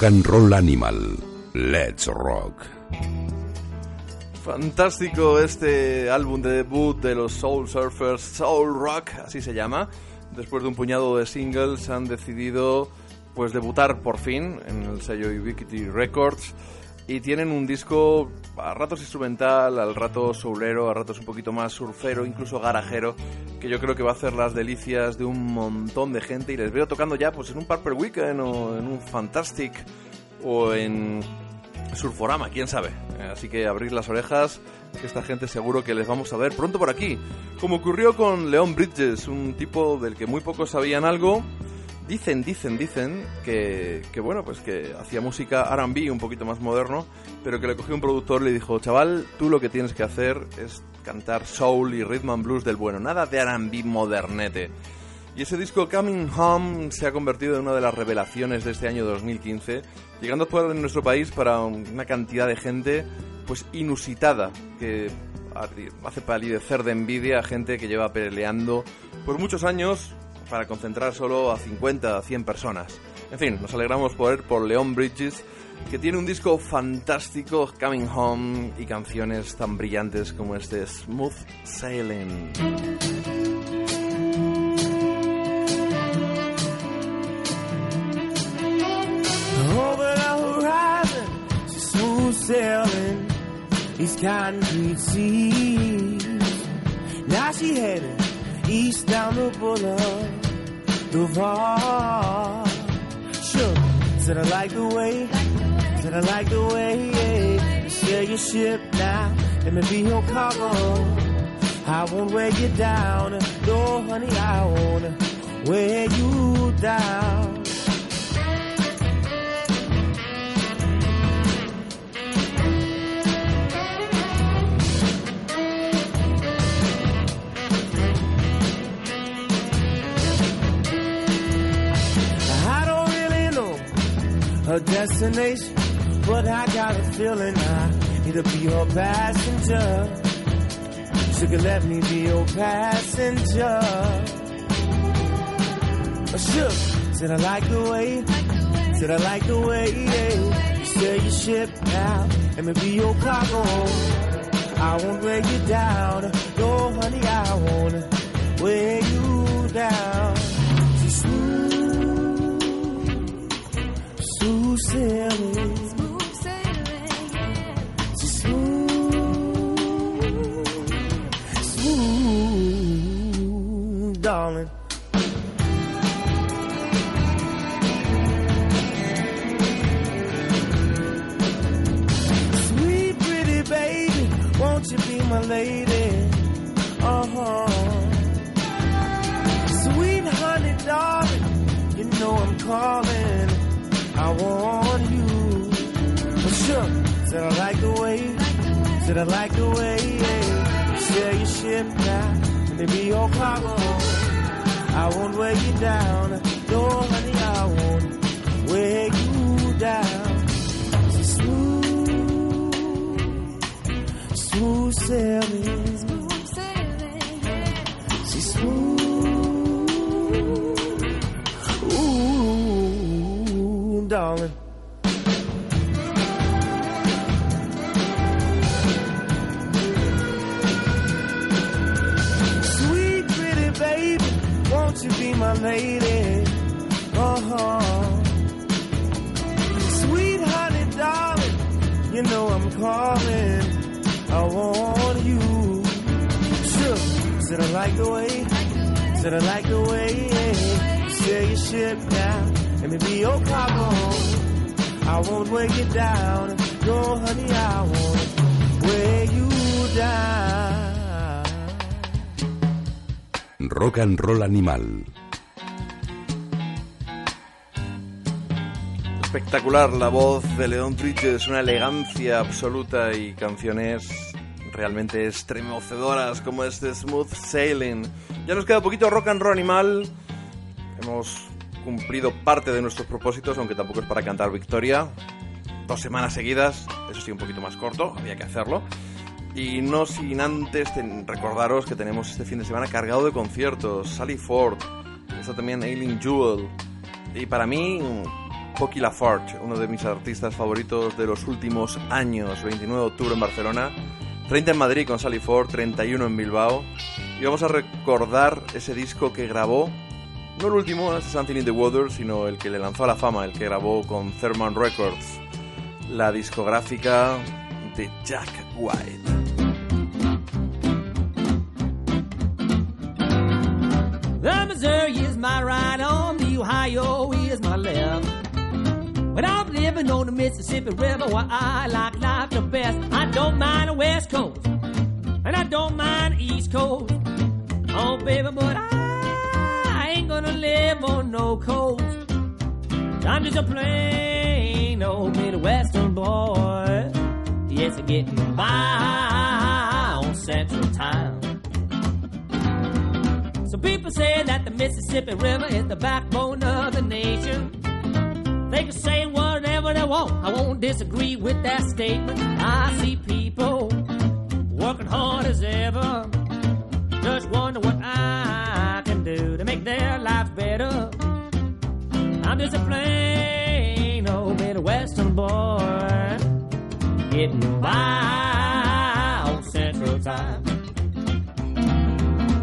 Roll Animal. Let's Rock. Fantástico este álbum de debut de los Soul Surfers, Soul Rock, así se llama. Después de un puñado de singles han decidido pues debutar por fin en el sello Ubiquity Records y tienen un disco a ratos instrumental, al rato soulero, a ratos un poquito más surfero, incluso garajero, que yo creo que va a hacer las delicias de un montón de gente y les veo tocando ya pues en un Purple Weekend o en un Fantastic o en Surforama, quién sabe. Así que abrir las orejas, que esta gente seguro que les vamos a ver pronto por aquí. Como ocurrió con Leon Bridges, un tipo del que muy pocos sabían algo, Dicen, dicen, dicen que, que bueno, pues que hacía música R&B un poquito más moderno, pero que le cogió un productor y le dijo, chaval, tú lo que tienes que hacer es cantar soul y rhythm and blues del bueno, nada de R&B modernete. Y ese disco Coming Home se ha convertido en una de las revelaciones de este año 2015, llegando a actuar en nuestro país para una cantidad de gente pues inusitada, que hace palidecer de envidia a gente que lleva peleando por muchos años para concentrar solo a 50, a 100 personas. En fin, nos alegramos por, por Leon Bridges, que tiene un disco fantástico, Coming Home, y canciones tan brillantes como este Smooth Sailing. East down the boulevard. Sure, said I like the way, said I like the way you sail your ship now. Let me be your cargo. I won't wear you down, no honey, I won't wear you down. Her destination, but I got a feeling I need to be her passenger. She could let me be your passenger. Oh, I shook, said I like the way, said I like the way you sail your ship now. Let me be your cargo. I won't wear you down, no honey, I won't wear you down. Smooth sailing. She's smooth, smooth, darling. Sweet pretty baby, won't you be my lady? Uh huh. Sweet honey, darling, you know I'm calling. I want you. Well, sure, said I like the way, said I like the way you sail your ship now. Me be your cargo. I won't weigh you down. No, honey, I won't weigh you down. She's smooth, smooth sailing. She's smooth. Darling. Sweet pretty baby, won't you be my lady? Uh-huh. Sweet honey, darling, you know I'm calling. I want you. Sure, said I like the way, said I like the way sail your ship now. Let me be your cargo. I won't weigh you down. No, honey, I won't weigh you down. Rock and Roll Animal. Espectacular la voz de Leon Bridges, una elegancia absoluta y canciones realmente estremecedoras como este Smooth Sailing. Ya nos queda poquito rock and roll animal. Hemos cumplido parte de nuestros propósitos, aunque tampoco es para cantar victoria. Dos semanas seguidas, eso sí, un poquito más corto, había que hacerlo. Y no sin antes recordaros que tenemos este fin de semana cargado de conciertos. Sally Ford, está también Aileen Jewell. Y para mí, Pocky Lafarge, uno de mis artistas favoritos de los últimos años. 29 de octubre en Barcelona, 30 en Madrid con Sally Ford, 31 en Bilbao. Y vamos a recordar ese disco que grabó, no el último, este Something in the Water, sino el que le lanzó a la fama, el que grabó con Thurman Records, la discográfica de Jack White. The Missouri is my right arm, the Ohio is my left. When I'm living on the Mississippi River, where I like life the best, I don't mind the West Coast, and I don't mind the East Coast. Oh, baby, but I I ain't gonna live on no coast. I'm just a plain old Midwestern boy. Yes, I'm getting by on Central Time. So people say that the Mississippi River is the backbone of the nation. They can say whatever they want. I won't disagree with that statement. I see people working hard as ever. Just wonder what I their lives better. I'm just a plain old Midwestern boy getting by on Central Time.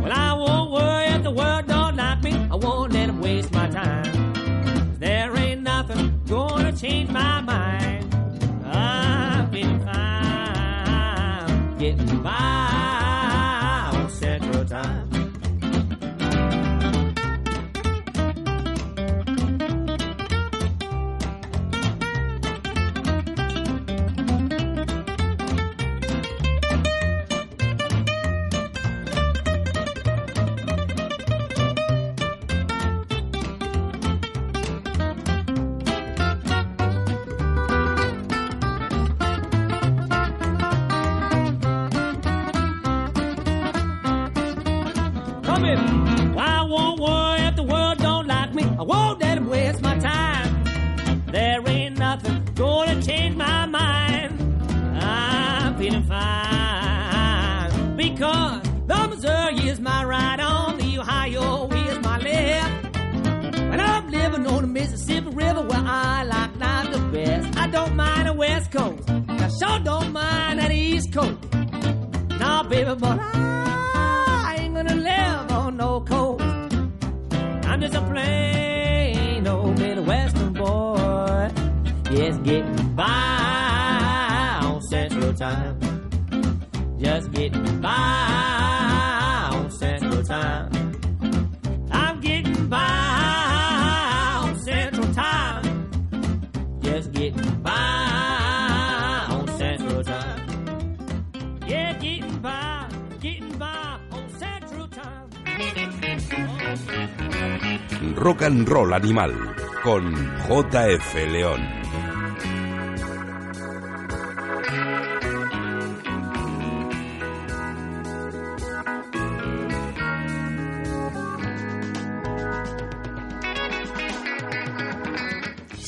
Well, I won't worry if the world don't like me. I won't let 'em waste my time. There ain't nothing gonna change my mind. I'm feeling fine, getting by won't let 'em waste my time. There ain't nothing gonna change my mind. I'm feeling fine because the Missouri is my right on, the Ohio is my left. And I'm living on the Mississippi River where I like life the best. I don't mind the West Coast. I sure don't mind that East Coast. Nah, baby, but I ain't gonna live on no coast. I'm just a plain Yes, getting by on Central Time. Just getting by on Central Time. I'm getting by on Central Time. Just getting by on Central Time. Yeah, getting by, getting by on Central Time. Rock and Roll Animal con JF León.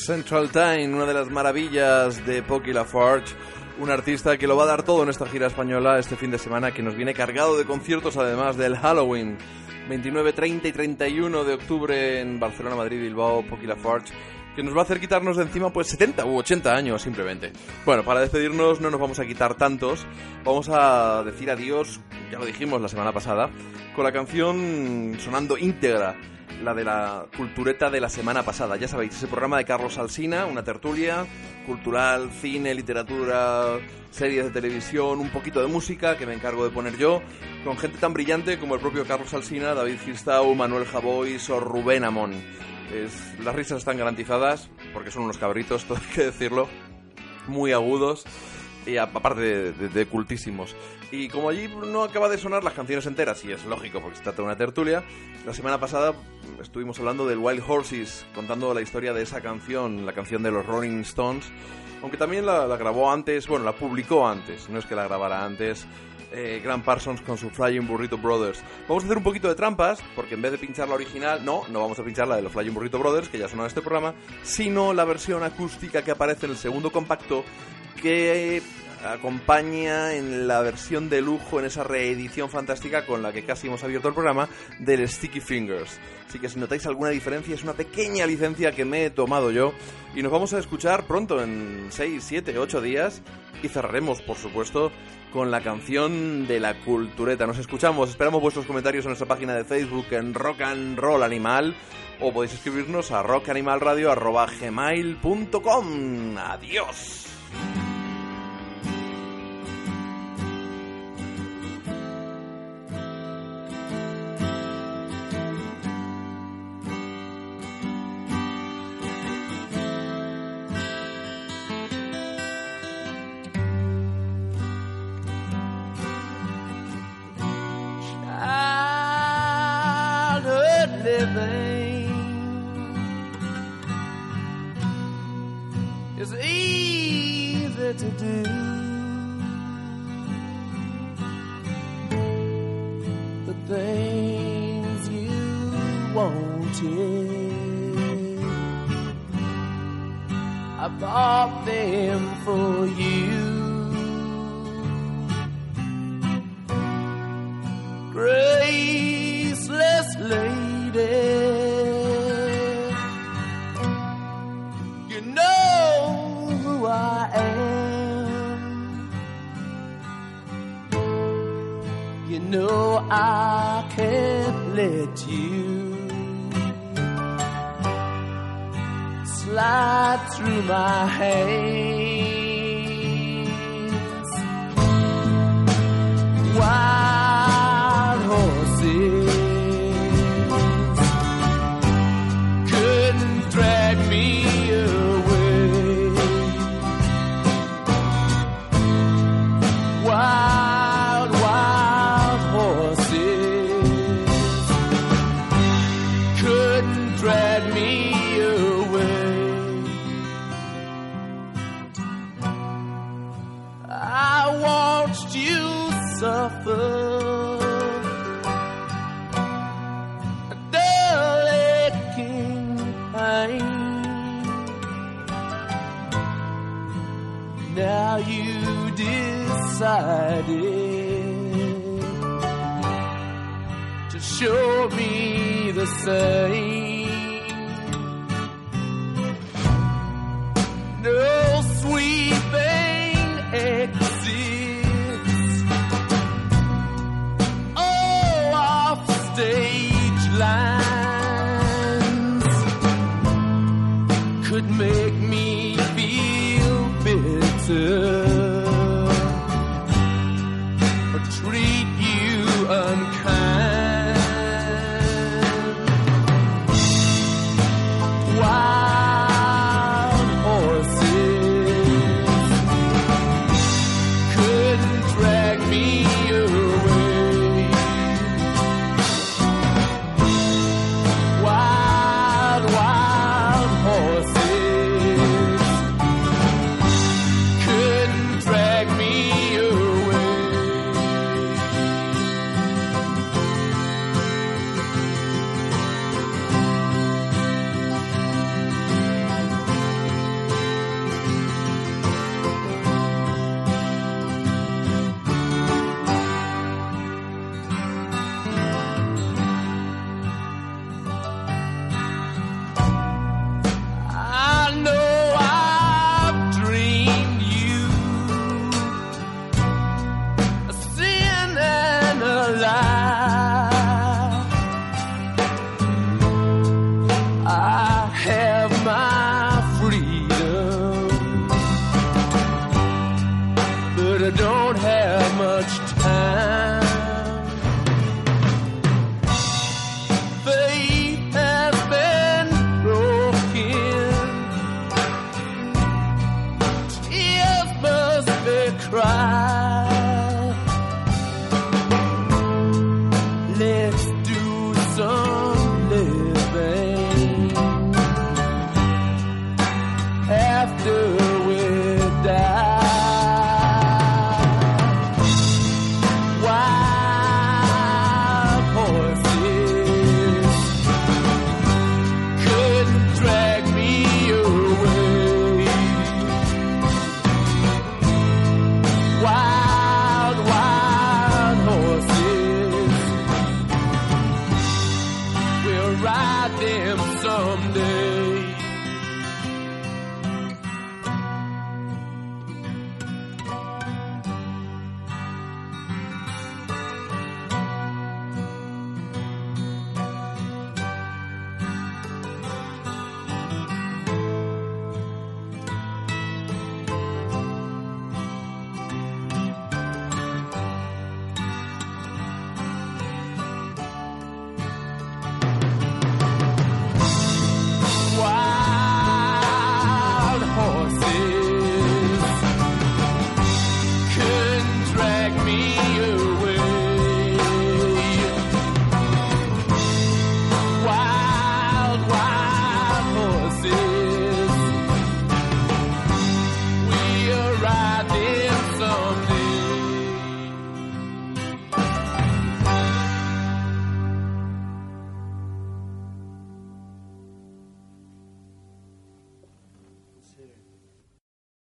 Central Time, una de las maravillas de Pocky Lafarge, un artista que lo va a dar todo en esta gira española este fin de semana, que nos viene cargado de conciertos además del Halloween. 29, 30 y 31 de octubre en Barcelona, Madrid, Bilbao, Pocky Lafarge, que nos va a hacer quitarnos de encima pues 70 u 80 años simplemente. Bueno, para despedirnos no nos vamos a quitar tantos, vamos a decir adiós, ya lo dijimos la semana pasada, con la canción sonando íntegra la de la cultureta de la semana pasada. Ya sabéis, ese programa de Carlos Alsina, una tertulia cultural, cine, literatura, series de televisión, un poquito de música que me encargo de poner yo, con gente tan brillante como el propio Carlos Alsina, David Gistau, Manuel Javois o Rubén Amón. Es- las risas están garantizadas, porque son unos cabritos, (laughs) todo hay que decirlo, muy agudos y aparte de, de- de cultísimos. Y como allí no acaba de sonar las canciones enteras, y es lógico porque se trata de una tertulia, la semana pasada estuvimos hablando del Wild Horses, contando la historia de esa canción, la canción de los Rolling Stones, aunque también la, la grabó antes, bueno, la publicó antes, no es que la grabara antes. Eh, Parsons con su Flying Burrito Brothers. Vamos a hacer un poquito de trampas, porque en vez de pinchar la original, no, no vamos a pinchar la de los Flying Burrito Brothers, que ya sonó en este programa, sino la versión acústica que aparece en el segundo compacto, que acompaña en la versión de lujo, en esa reedición fantástica con la que casi hemos abierto el programa, del Sticky Fingers. Así que si notáis alguna diferencia, es una pequeña licencia que me he tomado yo. Y nos vamos a escuchar pronto, en 6, 7, 8 días. Y cerraremos, por supuesto, con la canción de la cultureta. Nos escuchamos, esperamos vuestros comentarios en nuestra página de Facebook en Rock and Roll Animal. O podéis escribirnos a rockanimalradio.gmail.com. Adiós. Living is easy to do.